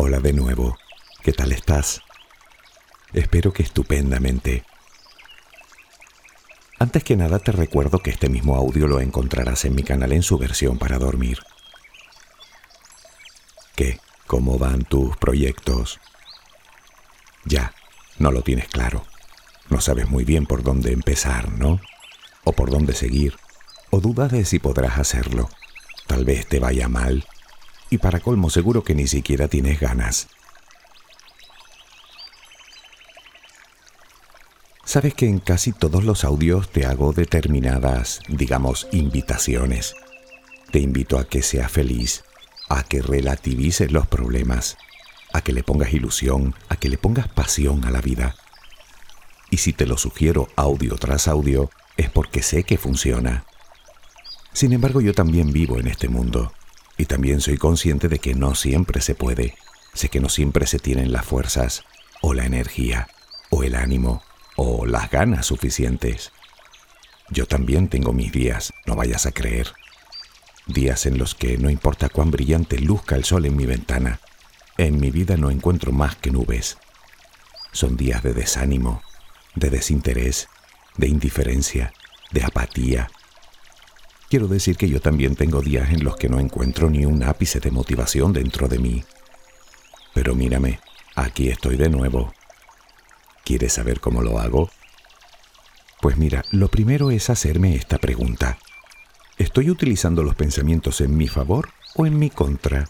Hola de nuevo. ¿Qué tal estás? Espero que estupendamente. Antes que nada te recuerdo que este mismo audio lo encontrarás en mi canal en su versión para dormir. ¿Qué? ¿Cómo van tus proyectos? Ya, no lo tienes claro. No sabes muy bien por dónde empezar, ¿no? O por dónde seguir. O dudas de si podrás hacerlo. Tal vez te vaya mal. Y para colmo seguro que ni siquiera tienes ganas. Sabes que en casi todos los audios te hago determinadas, digamos, invitaciones. Te invito a que seas feliz, a que relativices los problemas, a que le pongas ilusión, a que le pongas pasión a la vida. Y si te lo sugiero audio tras audio, es porque sé que funciona. Sin embargo, yo también vivo en este mundo y también soy consciente de que no siempre se puede. Sé que no siempre se tienen las fuerzas, o la energía, o el ánimo, o las ganas suficientes. Yo también tengo mis días, no vayas a creer. Días en los que no importa cuán brillante luzca el sol en mi ventana, en mi vida no encuentro más que nubes. Son días de desánimo, de desinterés, de indiferencia, de apatía. Quiero decir que yo también tengo días en los que no encuentro ni un ápice de motivación dentro de mí. Pero mírame, aquí estoy de nuevo. ¿Quieres saber cómo lo hago? Pues mira, lo primero es hacerme esta pregunta. ¿Estoy utilizando los pensamientos en mi favor o en mi contra?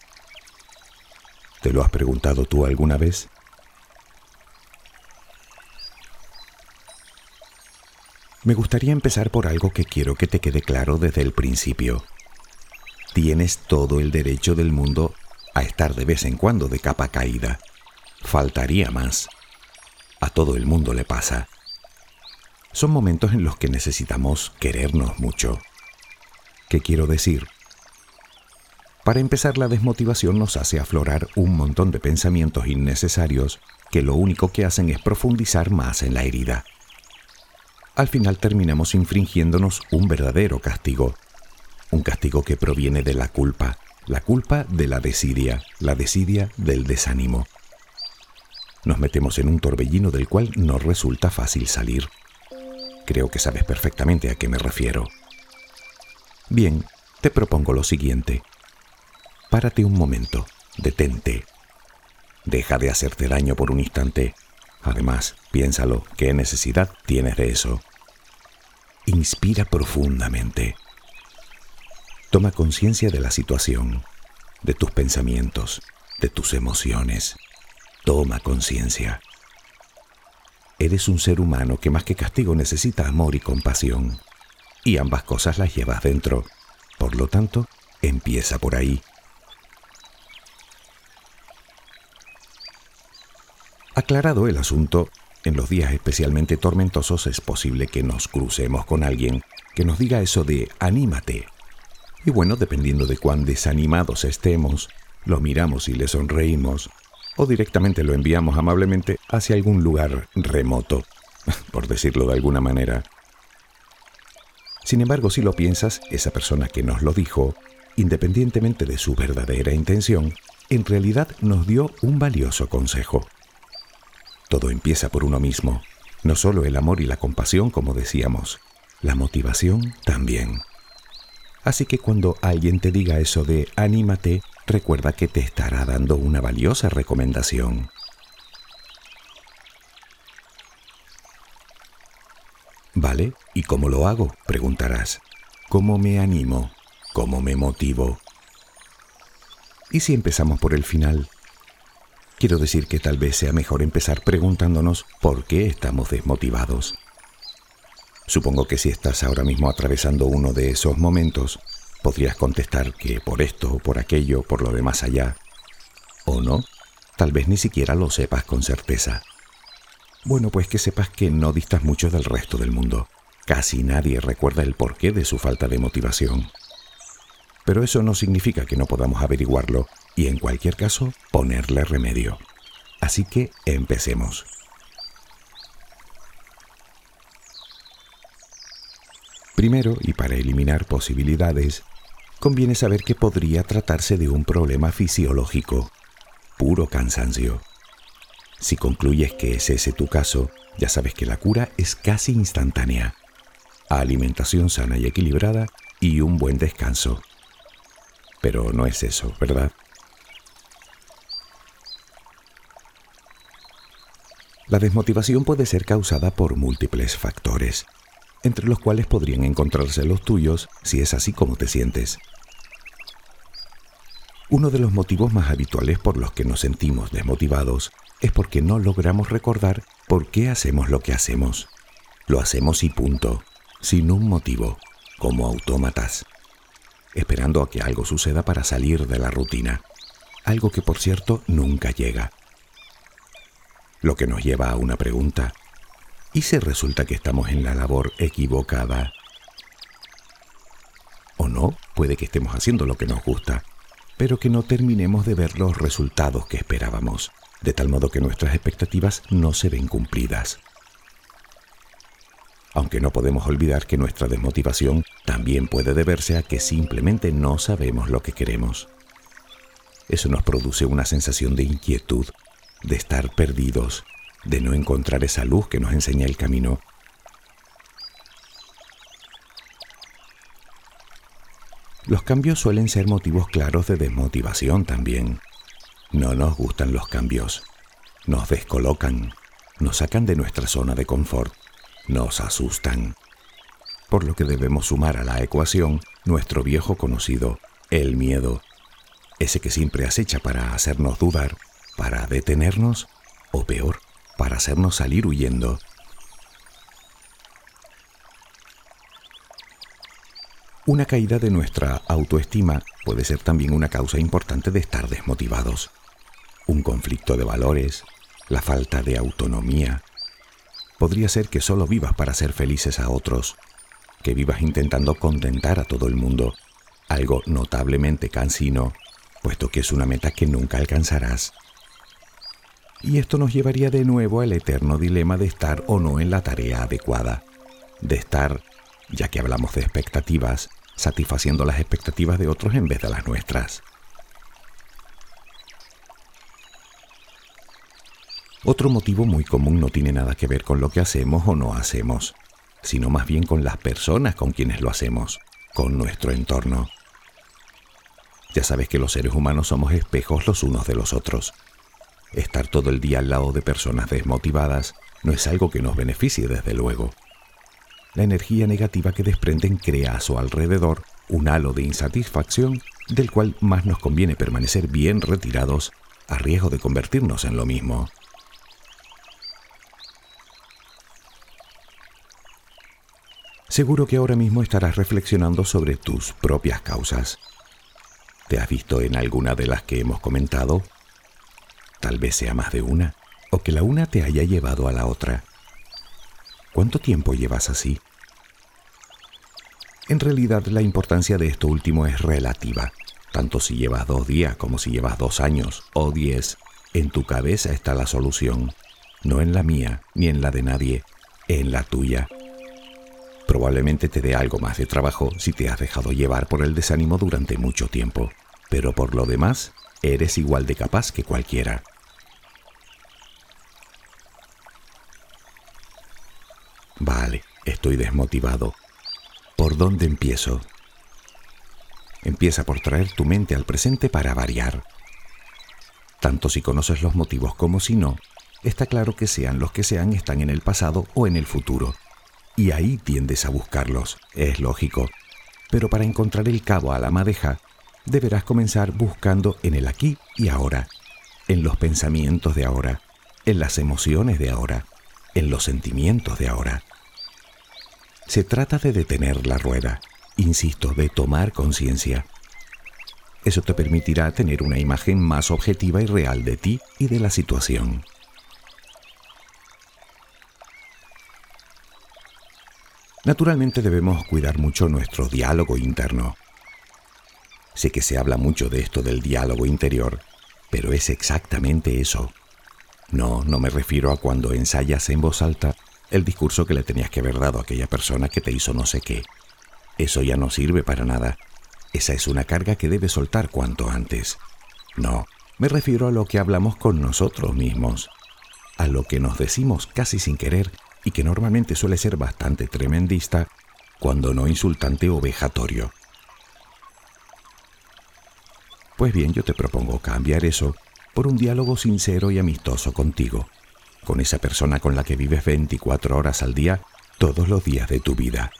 ¿Te lo has preguntado tú alguna vez? Me gustaría empezar por algo que quiero que te quede claro desde el principio. Tienes todo el derecho del mundo a estar de vez en cuando de capa caída. Faltaría más. A todo el mundo le pasa. Son momentos en los que necesitamos querernos mucho. ¿Qué quiero decir? Para empezar, la desmotivación nos hace aflorar un montón de pensamientos innecesarios que lo único que hacen es profundizar más en la herida. Al final terminamos infringiéndonos un verdadero castigo, un castigo que proviene de la culpa, la culpa de la desidia, la desidia del desánimo. Nos metemos en un torbellino del cual no resulta fácil salir. Creo que sabes perfectamente a qué me refiero. Bien, te propongo lo siguiente. Párate un momento, detente. Deja de hacerte daño por un instante. Además, piénsalo, ¿qué necesidad tienes de eso? Inspira profundamente. Toma conciencia de la situación, de tus pensamientos, de tus emociones. Toma conciencia. Eres un ser humano que más que castigo necesita amor y compasión. Y ambas cosas las llevas dentro. Por lo tanto, empieza por ahí. Aclarado el asunto, en los días especialmente tormentosos es posible que nos crucemos con alguien que nos diga eso de anímate. Y bueno, dependiendo de cuán desanimados estemos, lo miramos y le sonreímos, o directamente lo enviamos amablemente hacia algún lugar remoto, por decirlo de alguna manera. Sin embargo, si lo piensas, esa persona que nos lo dijo, independientemente de su verdadera intención, en realidad nos dio un valioso consejo. Todo empieza por uno mismo, no solo el amor y la compasión, como decíamos, la motivación también. Así que cuando alguien te diga eso de anímate, recuerda que te estará dando una valiosa recomendación. ¿Vale? ¿Y cómo lo hago? Preguntarás. ¿Cómo me animo? ¿Cómo me motivo? ¿Y si empezamos por el final? Quiero decir que tal vez sea mejor empezar preguntándonos por qué estamos desmotivados. Supongo que si estás ahora mismo atravesando uno de esos momentos, Podrías contestar que por esto, por aquello, por lo de más allá. O no, tal vez ni siquiera lo sepas con certeza. Bueno, pues que sepas que no distas mucho del resto del mundo. Casi nadie recuerda el porqué de su falta de motivación. Pero eso no significa que no podamos averiguarlo y en cualquier caso ponerle remedio. Así que empecemos. Primero, y para eliminar posibilidades, conviene saber que podría tratarse de un problema fisiológico, puro cansancio. Si concluyes que es ese tu caso, ya sabes que la cura es casi instantánea. Alimentación sana y equilibrada y un buen descanso. Pero no es eso, ¿verdad? La desmotivación puede ser causada por múltiples factores entre los cuales podrían encontrarse los tuyos si es así como te sientes. Uno de los motivos más habituales por los que nos sentimos desmotivados es porque no logramos recordar por qué hacemos lo que hacemos. Lo hacemos y punto, sin un motivo, como autómatas, esperando a que algo suceda para salir de la rutina, algo que por cierto nunca llega. Lo que nos lleva a una pregunta, ¿Y si resulta que estamos en la labor equivocada? O no, puede que estemos haciendo lo que nos gusta, pero que no terminemos de ver los resultados que esperábamos, de tal modo que nuestras expectativas no se ven cumplidas. Aunque no podemos olvidar que nuestra desmotivación también puede deberse a que simplemente no sabemos lo que queremos. Eso nos produce una sensación de inquietud, de estar perdidos, de no encontrar esa luz que nos enseña el camino. Los cambios suelen ser motivos claros de desmotivación también. No nos gustan los cambios. Nos descolocan, nos sacan de nuestra zona de confort, nos asustan. Por lo que debemos sumar a la ecuación nuestro viejo conocido, el miedo, ese que siempre acecha para hacernos dudar, para detenernos o peor, para hacernos salir huyendo. Una caída de nuestra autoestima puede ser también una causa importante de estar desmotivados. Un conflicto de valores, la falta de autonomía. Podría ser que solo vivas para ser felices a otros, que vivas intentando contentar a todo el mundo, algo notablemente cansino, puesto que es una meta que nunca alcanzarás. Y esto nos llevaría de nuevo al eterno dilema de estar o no en la tarea adecuada, de estar, ya que hablamos de expectativas, satisfaciendo las expectativas de otros en vez de las nuestras. Otro motivo muy común no tiene nada que ver con lo que hacemos o no hacemos, sino más bien con las personas con quienes lo hacemos, con nuestro entorno. Ya sabes que los seres humanos somos espejos los unos de los otros Estar todo el día al lado de personas desmotivadas no es algo que nos beneficie, desde luego. La energía negativa que desprenden crea a su alrededor un halo de insatisfacción del cual más nos conviene permanecer bien retirados a riesgo de convertirnos en lo mismo. Seguro que ahora mismo estarás reflexionando sobre tus propias causas. ¿Te has visto en alguna de las que hemos comentado Tal vez sea más de una, o que la una te haya llevado a la otra. ¿Cuánto tiempo llevas así? En realidad la importancia de esto último es relativa. Tanto si llevas dos días como si llevas dos años o diez, en tu cabeza está la solución, no en la mía ni en la de nadie, en la tuya. Probablemente te dé algo más de trabajo si te has dejado llevar por el desánimo durante mucho tiempo, pero por lo demás eres igual de capaz que cualquiera. Vale, estoy desmotivado. ¿Por dónde empiezo? Empieza por traer tu mente al presente para variar. Tanto si conoces los motivos como si no, está claro que sean los que sean están en el pasado o en el futuro. Y ahí tiendes a buscarlos, es lógico. Pero para encontrar el cabo a la madeja, deberás comenzar buscando en el aquí y ahora, en los pensamientos de ahora, en las emociones de ahora, en los sentimientos de ahora. Se trata de detener la rueda, insisto, de tomar conciencia. Eso te permitirá tener una imagen más objetiva y real de ti y de la situación. Naturalmente debemos cuidar mucho nuestro diálogo interno. Sé que se habla mucho de esto del diálogo interior, pero es exactamente eso. No, no me refiero a cuando ensayas en voz alta el discurso que le tenías que haber dado a aquella persona que te hizo no sé qué. Eso ya no sirve para nada. Esa es una carga que debes soltar cuanto antes. No, me refiero a lo que hablamos con nosotros mismos, a lo que nos decimos casi sin querer y que normalmente suele ser bastante tremendista, cuando no insultante o vejatorio. Pues bien, yo te propongo cambiar eso por un diálogo sincero y amistoso contigo, con esa persona con la que vives 24 horas al día todos los días de tu vida.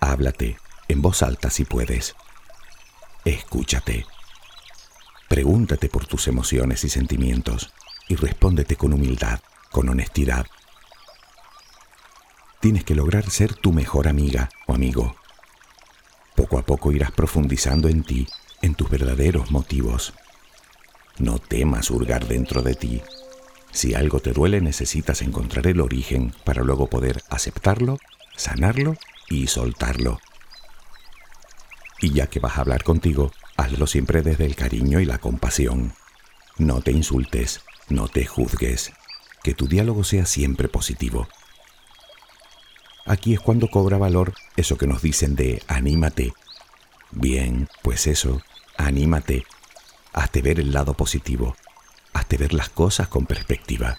Háblate en voz alta si puedes. Escúchate. Pregúntate por tus emociones y sentimientos y respóndete con humildad, con honestidad, tienes que lograr ser tu mejor amiga o amigo. Poco a poco irás profundizando en ti, en tus verdaderos motivos. No temas hurgar dentro de ti. Si algo te duele necesitas encontrar el origen para luego poder aceptarlo, sanarlo y soltarlo. Y ya que vas a hablar contigo, hazlo siempre desde el cariño y la compasión. No te insultes, no te juzgues, que tu diálogo sea siempre positivo. Aquí es cuando cobra valor eso que nos dicen de anímate. Bien, pues eso, anímate. Hazte ver el lado positivo. Hazte ver las cosas con perspectiva.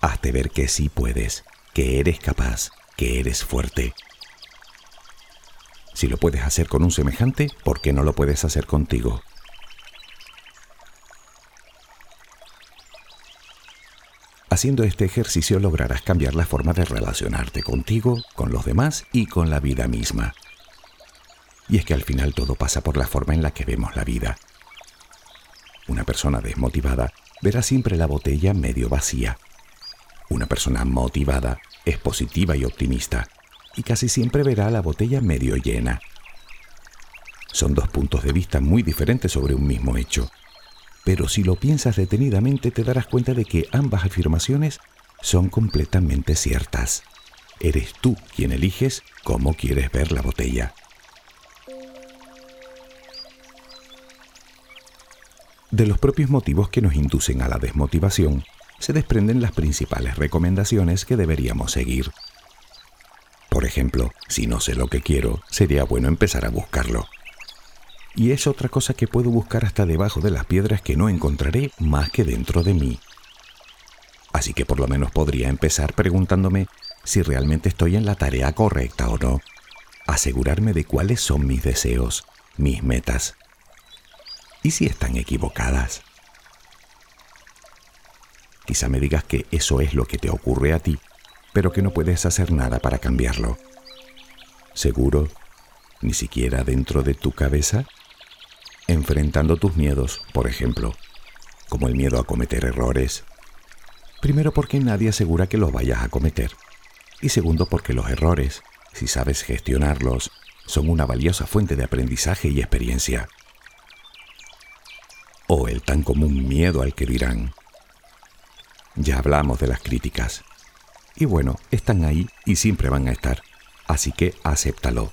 Hazte ver que sí puedes, que eres capaz, que eres fuerte. Si lo puedes hacer con un semejante, ¿por qué no lo puedes hacer contigo? Haciendo este ejercicio lograrás cambiar la forma de relacionarte contigo, con los demás y con la vida misma. Y es que al final todo pasa por la forma en la que vemos la vida. Una persona desmotivada verá siempre la botella medio vacía. Una persona motivada es positiva y optimista y casi siempre verá la botella medio llena. Son dos puntos de vista muy diferentes sobre un mismo hecho pero si lo piensas detenidamente te darás cuenta de que ambas afirmaciones son completamente ciertas. Eres tú quien eliges cómo quieres ver la botella. De los propios motivos que nos inducen a la desmotivación, se desprenden las principales recomendaciones que deberíamos seguir. Por ejemplo, si no sé lo que quiero, sería bueno empezar a buscarlo y es otra cosa que puedo buscar hasta debajo de las piedras que no encontraré más que dentro de mí. Así que por lo menos podría empezar preguntándome si realmente estoy en la tarea correcta o no. Asegurarme de cuáles son mis deseos, mis metas. ¿Y si están equivocadas? Quizá me digas que eso es lo que te ocurre a ti, pero que no puedes hacer nada para cambiarlo. ¿Seguro? ¿Ni siquiera dentro de tu cabeza? Enfrentando tus miedos, por ejemplo, como el miedo a cometer errores. Primero porque nadie asegura que los vayas a cometer. Y segundo porque los errores, si sabes gestionarlos, son una valiosa fuente de aprendizaje y experiencia. O el tan común miedo al que dirán. Ya hablamos de las críticas. Y bueno, están ahí y siempre van a estar. Así que acéptalo.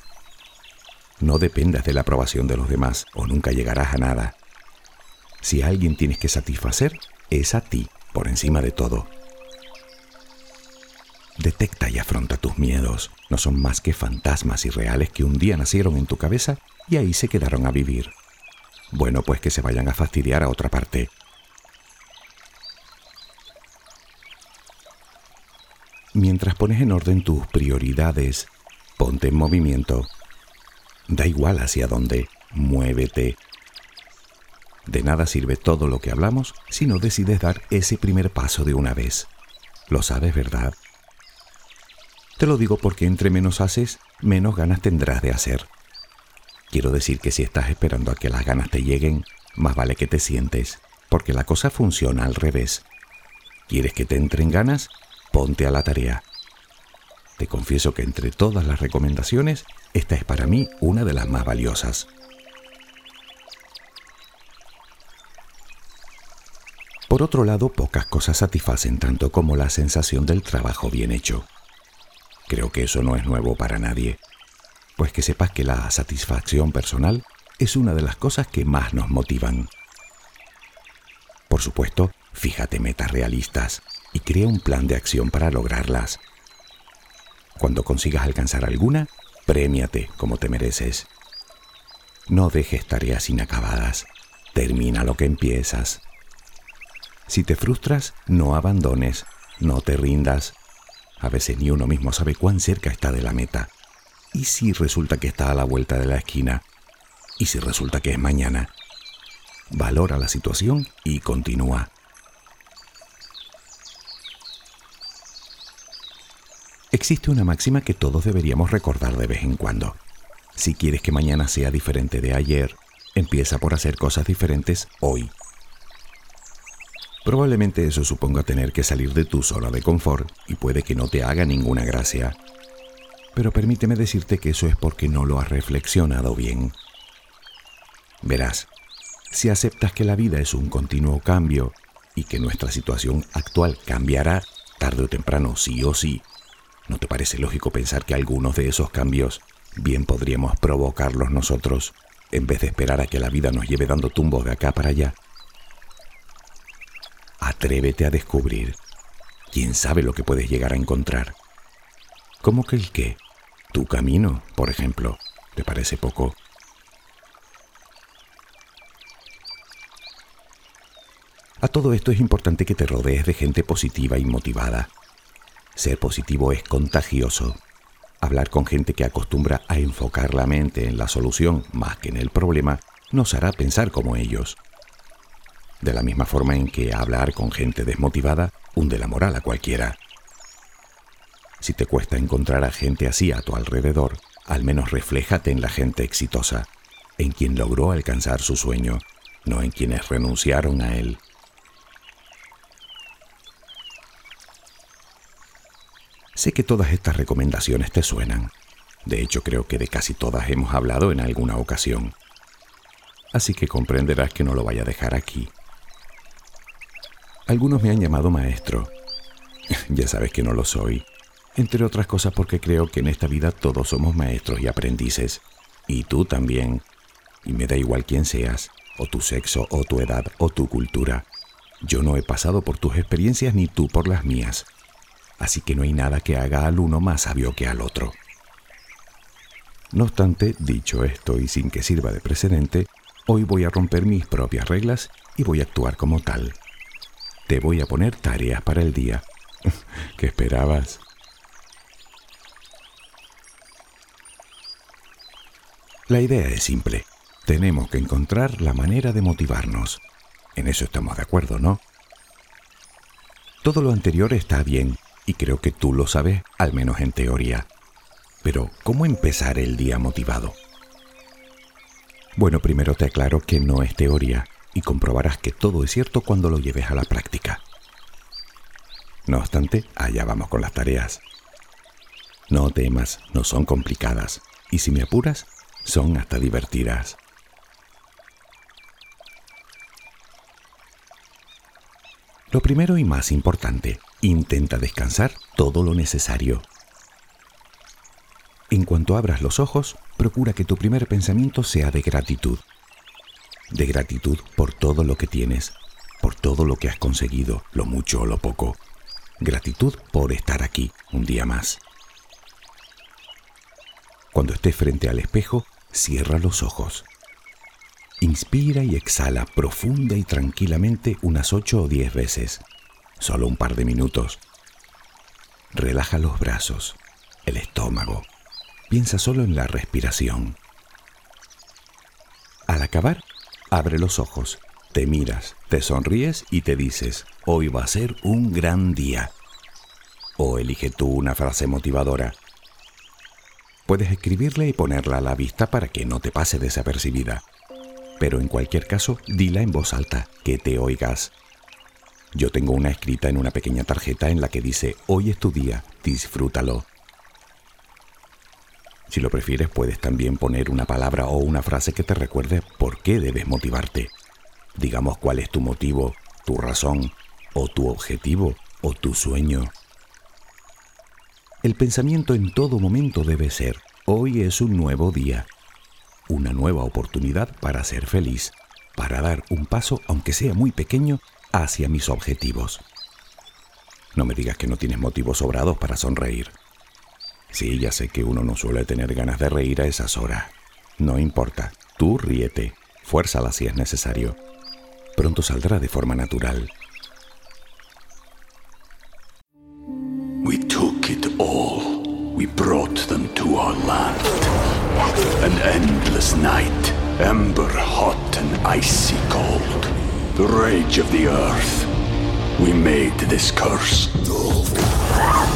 No dependas de la aprobación de los demás o nunca llegarás a nada. Si a alguien tienes que satisfacer, es a ti, por encima de todo. Detecta y afronta tus miedos. No son más que fantasmas irreales que un día nacieron en tu cabeza y ahí se quedaron a vivir. Bueno, pues que se vayan a fastidiar a otra parte. Mientras pones en orden tus prioridades, ponte en movimiento Da igual hacia dónde, muévete. De nada sirve todo lo que hablamos si no decides dar ese primer paso de una vez. Lo sabes, ¿verdad? Te lo digo porque entre menos haces, menos ganas tendrás de hacer. Quiero decir que si estás esperando a que las ganas te lleguen, más vale que te sientes, porque la cosa funciona al revés. ¿Quieres que te entren ganas? Ponte a la tarea. Te confieso que entre todas las recomendaciones, esta es para mí una de las más valiosas. Por otro lado, pocas cosas satisfacen tanto como la sensación del trabajo bien hecho. Creo que eso no es nuevo para nadie, pues que sepas que la satisfacción personal es una de las cosas que más nos motivan. Por supuesto, fíjate metas realistas y crea un plan de acción para lograrlas. Cuando consigas alcanzar alguna, premiate como te mereces. No dejes tareas inacabadas. Termina lo que empiezas. Si te frustras, no abandones, no te rindas. A veces ni uno mismo sabe cuán cerca está de la meta. ¿Y si resulta que está a la vuelta de la esquina? ¿Y si resulta que es mañana? Valora la situación y continúa. Existe una máxima que todos deberíamos recordar de vez en cuando. Si quieres que mañana sea diferente de ayer, empieza por hacer cosas diferentes hoy. Probablemente eso suponga tener que salir de tu zona de confort y puede que no te haga ninguna gracia. Pero permíteme decirte que eso es porque no lo has reflexionado bien. Verás, si aceptas que la vida es un continuo cambio y que nuestra situación actual cambiará tarde o temprano sí o sí, ¿no te parece lógico pensar que algunos de esos cambios bien podríamos provocarlos nosotros en vez de esperar a que la vida nos lleve dando tumbos de acá para allá? Atrévete a descubrir. ¿Quién sabe lo que puedes llegar a encontrar? ¿Cómo que el qué? Tu camino, por ejemplo. ¿Te parece poco? A todo esto es importante que te rodees de gente positiva y motivada. Ser positivo es contagioso. Hablar con gente que acostumbra a enfocar la mente en la solución más que en el problema nos hará pensar como ellos de la misma forma en que hablar con gente desmotivada hunde la moral a cualquiera. Si te cuesta encontrar a gente así a tu alrededor, al menos refléjate en la gente exitosa, en quien logró alcanzar su sueño, no en quienes renunciaron a él. Sé que todas estas recomendaciones te suenan. De hecho, creo que de casi todas hemos hablado en alguna ocasión. Así que comprenderás que no lo vaya a dejar aquí. Algunos me han llamado maestro. ya sabes que no lo soy. Entre otras cosas porque creo que en esta vida todos somos maestros y aprendices. Y tú también. Y me da igual quién seas, o tu sexo, o tu edad, o tu cultura. Yo no he pasado por tus experiencias ni tú por las mías. Así que no hay nada que haga al uno más sabio que al otro. No obstante, dicho esto y sin que sirva de precedente, hoy voy a romper mis propias reglas y voy a actuar como tal. Te voy a poner tareas para el día. ¿Qué esperabas? La idea es simple. Tenemos que encontrar la manera de motivarnos. En eso estamos de acuerdo, ¿no? Todo lo anterior está bien y creo que tú lo sabes, al menos en teoría. Pero, ¿cómo empezar el día motivado? Bueno, primero te aclaro que no es teoría, y comprobarás que todo es cierto cuando lo lleves a la práctica. No obstante, allá vamos con las tareas. No temas, no son complicadas, y si me apuras, son hasta divertidas. Lo primero y más importante, intenta descansar todo lo necesario. En cuanto abras los ojos, procura que tu primer pensamiento sea de gratitud de gratitud por todo lo que tienes, por todo lo que has conseguido, lo mucho o lo poco. Gratitud por estar aquí un día más. Cuando estés frente al espejo, cierra los ojos. Inspira y exhala profunda y tranquilamente unas ocho o diez veces, solo un par de minutos. Relaja los brazos, el estómago. Piensa solo en la respiración. Al acabar, Abre los ojos, te miras, te sonríes y te dices, hoy va a ser un gran día. O elige tú una frase motivadora. Puedes escribirla y ponerla a la vista para que no te pase desapercibida. Pero en cualquier caso, dila en voz alta, que te oigas. Yo tengo una escrita en una pequeña tarjeta en la que dice, hoy es tu día, disfrútalo. Si lo prefieres, puedes también poner una palabra o una frase que te recuerde por qué debes motivarte. Digamos cuál es tu motivo, tu razón, o tu objetivo, o tu sueño. El pensamiento en todo momento debe ser, hoy es un nuevo día, una nueva oportunidad para ser feliz, para dar un paso, aunque sea muy pequeño, hacia mis objetivos. No me digas que no tienes motivos sobrados para sonreír. Sí, ya sé que uno no suele tener ganas de reír a esas horas. No importa, tú ríete, fuérzala si es necesario. Pronto saldrá de forma natural. We took it all. We brought them to our land. An endless night, ember hot and icy cold. The rage of the earth. We made this curse.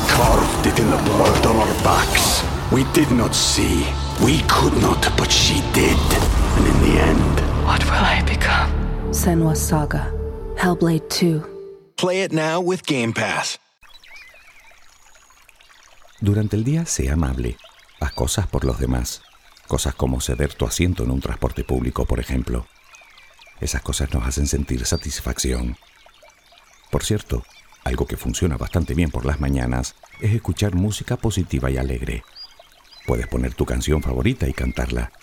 Carved it in the blood on our backs. We did not see. We could not, but she did. And in the end, What will I become? Senwa Saga. Hellblade 2. Play it now with Game Pass. Durante el día, sé amable. Haz cosas por los demás. Cosas como ceder tu asiento en un transporte público, por ejemplo. Esas cosas nos hacen sentir satisfacción. Por cierto, algo que funciona bastante bien por las mañanas es escuchar música positiva y alegre. Puedes poner tu canción favorita y cantarla.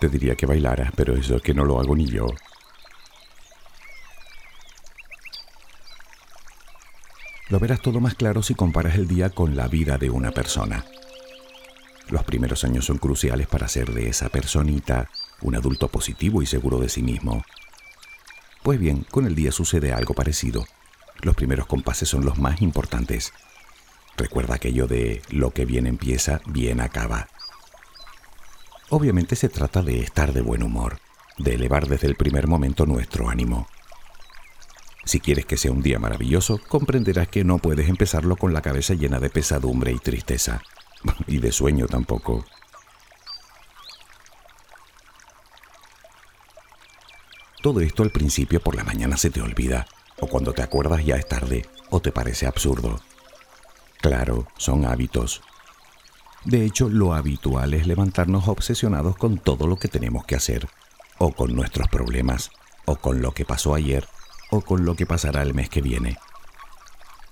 Te diría que bailaras, pero eso es que no lo hago ni yo. Lo verás todo más claro si comparas el día con la vida de una persona. Los primeros años son cruciales para ser de esa personita un adulto positivo y seguro de sí mismo. Pues bien, con el día sucede algo parecido. Los primeros compases son los más importantes. Recuerda aquello de lo que bien empieza, bien acaba. Obviamente se trata de estar de buen humor, de elevar desde el primer momento nuestro ánimo. Si quieres que sea un día maravilloso, comprenderás que no puedes empezarlo con la cabeza llena de pesadumbre y tristeza. Y de sueño tampoco. Todo esto al principio por la mañana se te olvida, o cuando te acuerdas ya es tarde, o te parece absurdo. Claro, son hábitos. De hecho, lo habitual es levantarnos obsesionados con todo lo que tenemos que hacer, o con nuestros problemas, o con lo que pasó ayer, o con lo que pasará el mes que viene.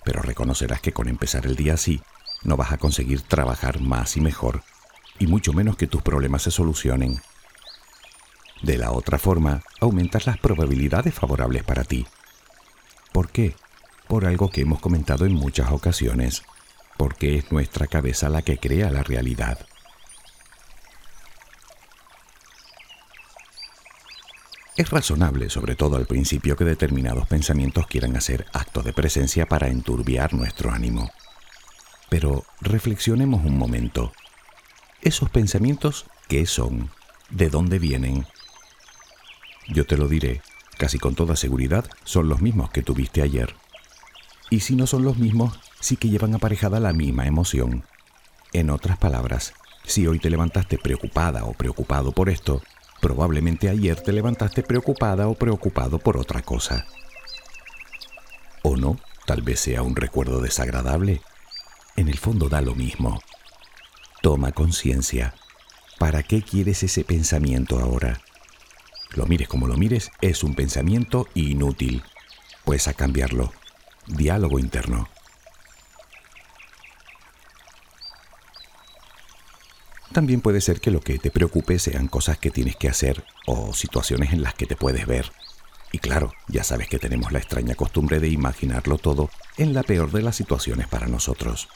Pero reconocerás que con empezar el día así, no vas a conseguir trabajar más y mejor, y mucho menos que tus problemas se solucionen. De la otra forma, aumentas las probabilidades favorables para ti. ¿Por qué? Por algo que hemos comentado en muchas ocasiones, porque es nuestra cabeza la que crea la realidad. Es razonable, sobre todo al principio, que determinados pensamientos quieran hacer acto de presencia para enturbiar nuestro ánimo. Pero reflexionemos un momento. ¿Esos pensamientos qué son? ¿De dónde vienen? Yo te lo diré, casi con toda seguridad, son los mismos que tuviste ayer. Y si no son los mismos, sí que llevan aparejada la misma emoción. En otras palabras, si hoy te levantaste preocupada o preocupado por esto, probablemente ayer te levantaste preocupada o preocupado por otra cosa. O no, tal vez sea un recuerdo desagradable. En el fondo da lo mismo. Toma conciencia. ¿Para qué quieres ese pensamiento ahora? Lo mires como lo mires, es un pensamiento inútil. Pues a cambiarlo. Diálogo interno. También puede ser que lo que te preocupe sean cosas que tienes que hacer o situaciones en las que te puedes ver. Y claro, ya sabes que tenemos la extraña costumbre de imaginarlo todo en la peor de las situaciones para nosotros.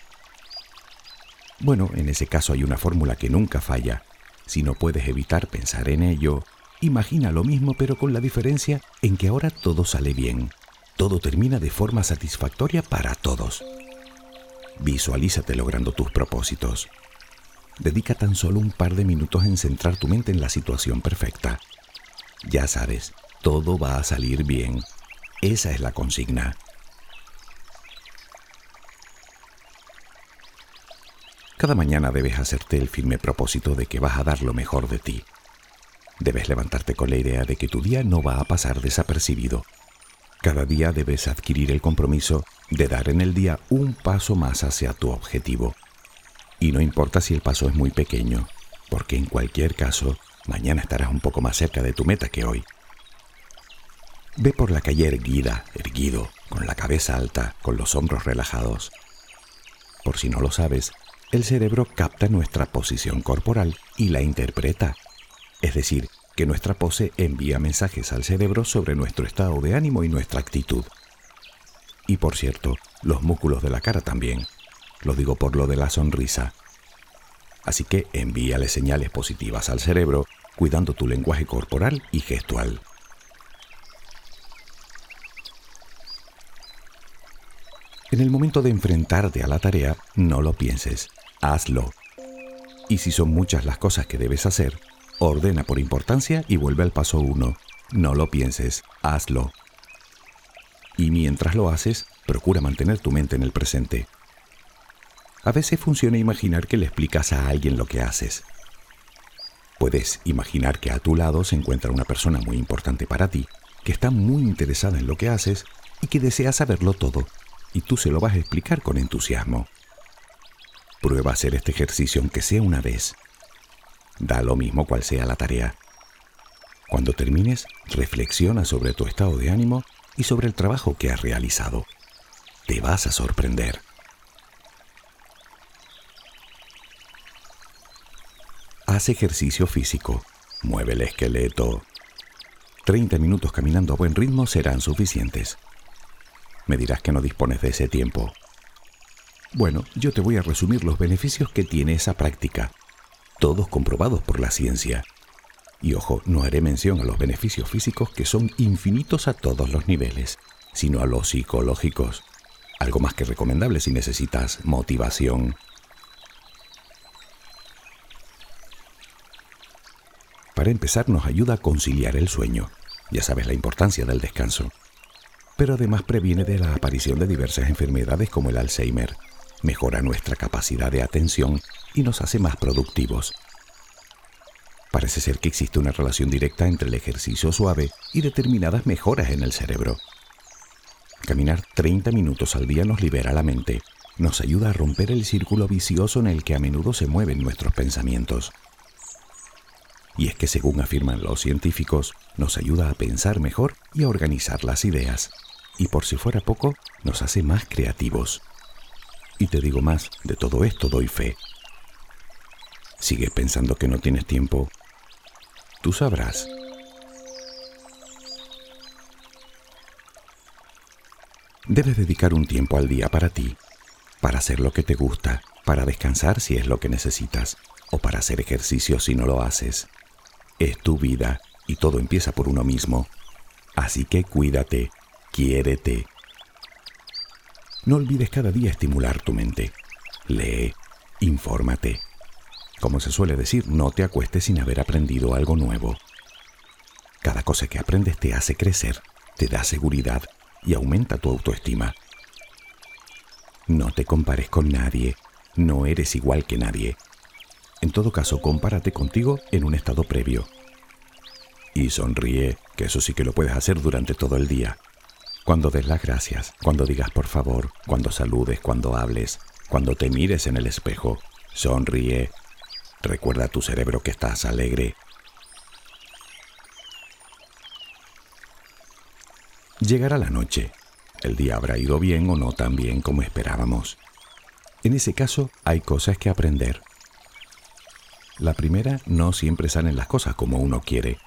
Bueno, en ese caso hay una fórmula que nunca falla. Si no puedes evitar pensar en ello, imagina lo mismo pero con la diferencia en que ahora todo sale bien. Todo termina de forma satisfactoria para todos. Visualízate logrando tus propósitos. Dedica tan solo un par de minutos en centrar tu mente en la situación perfecta. Ya sabes, todo va a salir bien. Esa es la consigna. Cada mañana debes hacerte el firme propósito de que vas a dar lo mejor de ti. Debes levantarte con la idea de que tu día no va a pasar desapercibido. Cada día debes adquirir el compromiso de dar en el día un paso más hacia tu objetivo. Y no importa si el paso es muy pequeño, porque en cualquier caso, mañana estarás un poco más cerca de tu meta que hoy. Ve por la calle erguida, erguido, con la cabeza alta, con los hombros relajados. Por si no lo sabes, el cerebro capta nuestra posición corporal y la interpreta. Es decir, que nuestra pose envía mensajes al cerebro sobre nuestro estado de ánimo y nuestra actitud. Y por cierto, los músculos de la cara también. Lo digo por lo de la sonrisa. Así que envíale señales positivas al cerebro, cuidando tu lenguaje corporal y gestual. En el momento de enfrentarte a la tarea, no lo pienses, hazlo. Y si son muchas las cosas que debes hacer, ordena por importancia y vuelve al paso 1. No lo pienses, hazlo. Y mientras lo haces, procura mantener tu mente en el presente. A veces funciona imaginar que le explicas a alguien lo que haces. Puedes imaginar que a tu lado se encuentra una persona muy importante para ti, que está muy interesada en lo que haces y que desea saberlo todo y tú se lo vas a explicar con entusiasmo. Prueba hacer este ejercicio aunque sea una vez. Da lo mismo cual sea la tarea. Cuando termines, reflexiona sobre tu estado de ánimo y sobre el trabajo que has realizado. Te vas a sorprender. Haz ejercicio físico. Mueve el esqueleto. 30 minutos caminando a buen ritmo serán suficientes. Me dirás que no dispones de ese tiempo. Bueno, yo te voy a resumir los beneficios que tiene esa práctica, todos comprobados por la ciencia. Y ojo, no haré mención a los beneficios físicos que son infinitos a todos los niveles, sino a los psicológicos, algo más que recomendable si necesitas motivación. Para empezar nos ayuda a conciliar el sueño. Ya sabes la importancia del descanso pero además previene de la aparición de diversas enfermedades como el Alzheimer, mejora nuestra capacidad de atención y nos hace más productivos. Parece ser que existe una relación directa entre el ejercicio suave y determinadas mejoras en el cerebro. Caminar 30 minutos al día nos libera la mente, nos ayuda a romper el círculo vicioso en el que a menudo se mueven nuestros pensamientos. Y es que según afirman los científicos, nos ayuda a pensar mejor y a organizar las ideas y por si fuera poco, nos hace más creativos. Y te digo más, de todo esto doy fe. ¿Sigues pensando que no tienes tiempo? Tú sabrás. Debes dedicar un tiempo al día para ti, para hacer lo que te gusta, para descansar si es lo que necesitas, o para hacer ejercicio si no lo haces. Es tu vida y todo empieza por uno mismo. Así que cuídate Quiérete. No olvides cada día estimular tu mente. Lee, infórmate. Como se suele decir, no te acuestes sin haber aprendido algo nuevo. Cada cosa que aprendes te hace crecer, te da seguridad y aumenta tu autoestima. No te compares con nadie, no eres igual que nadie. En todo caso, compárate contigo en un estado previo. Y sonríe, que eso sí que lo puedes hacer durante todo el día. Cuando des las gracias, cuando digas por favor, cuando saludes, cuando hables, cuando te mires en el espejo, sonríe. Recuerda a tu cerebro que estás alegre. Llegará la noche. El día habrá ido bien o no tan bien como esperábamos. En ese caso hay cosas que aprender. La primera, no siempre salen las cosas como uno quiere.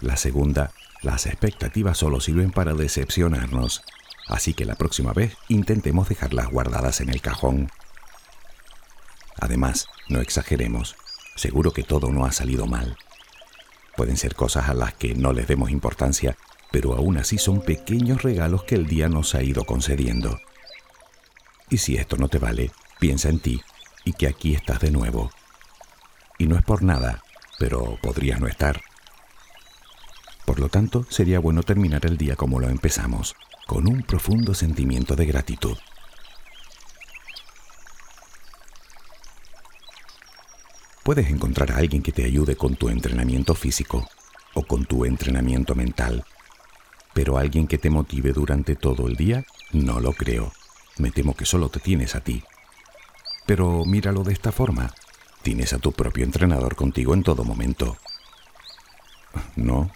La segunda, las expectativas solo sirven para decepcionarnos, así que la próxima vez intentemos dejarlas guardadas en el cajón. Además, no exageremos, seguro que todo no ha salido mal. Pueden ser cosas a las que no les demos importancia, pero aún así son pequeños regalos que el día nos ha ido concediendo. Y si esto no te vale, piensa en ti y que aquí estás de nuevo. Y no es por nada, pero podrías no estar. Por lo tanto, sería bueno terminar el día como lo empezamos, con un profundo sentimiento de gratitud. Puedes encontrar a alguien que te ayude con tu entrenamiento físico o con tu entrenamiento mental, pero alguien que te motive durante todo el día, no lo creo. Me temo que solo te tienes a ti. pero míralo de esta forma. Tienes a tu propio entrenador contigo en todo momento. No.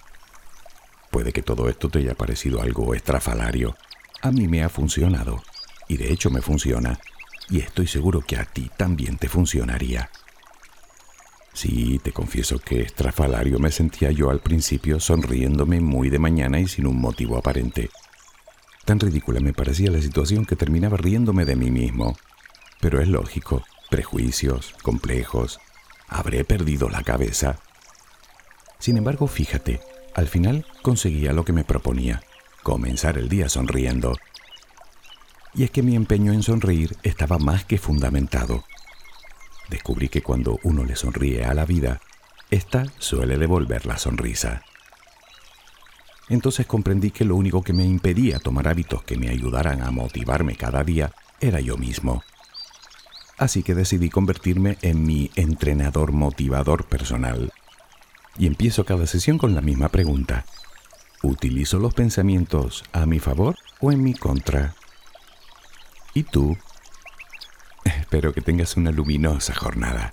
Puede que todo esto te haya parecido algo estrafalario. A mí me ha funcionado. Y de hecho me funciona. Y estoy seguro que a ti también te funcionaría. Sí, te confieso que estrafalario me sentía yo al principio sonriéndome muy de mañana y sin un motivo aparente. Tan ridícula me parecía la situación que terminaba riéndome de mí mismo. Pero es lógico, prejuicios, complejos. ¿Habré perdido la cabeza? Sin embargo, fíjate, al final conseguía lo que me proponía, comenzar el día sonriendo. Y es que mi empeño en sonreír estaba más que fundamentado descubrí que cuando uno le sonríe a la vida, ésta suele devolver la sonrisa. Entonces comprendí que lo único que me impedía tomar hábitos que me ayudaran a motivarme cada día era yo mismo. Así que decidí convertirme en mi entrenador motivador personal. Y empiezo cada sesión con la misma pregunta. ¿Utilizo los pensamientos a mi favor o en mi contra? ¿Y tú? Espero que tengas una luminosa jornada.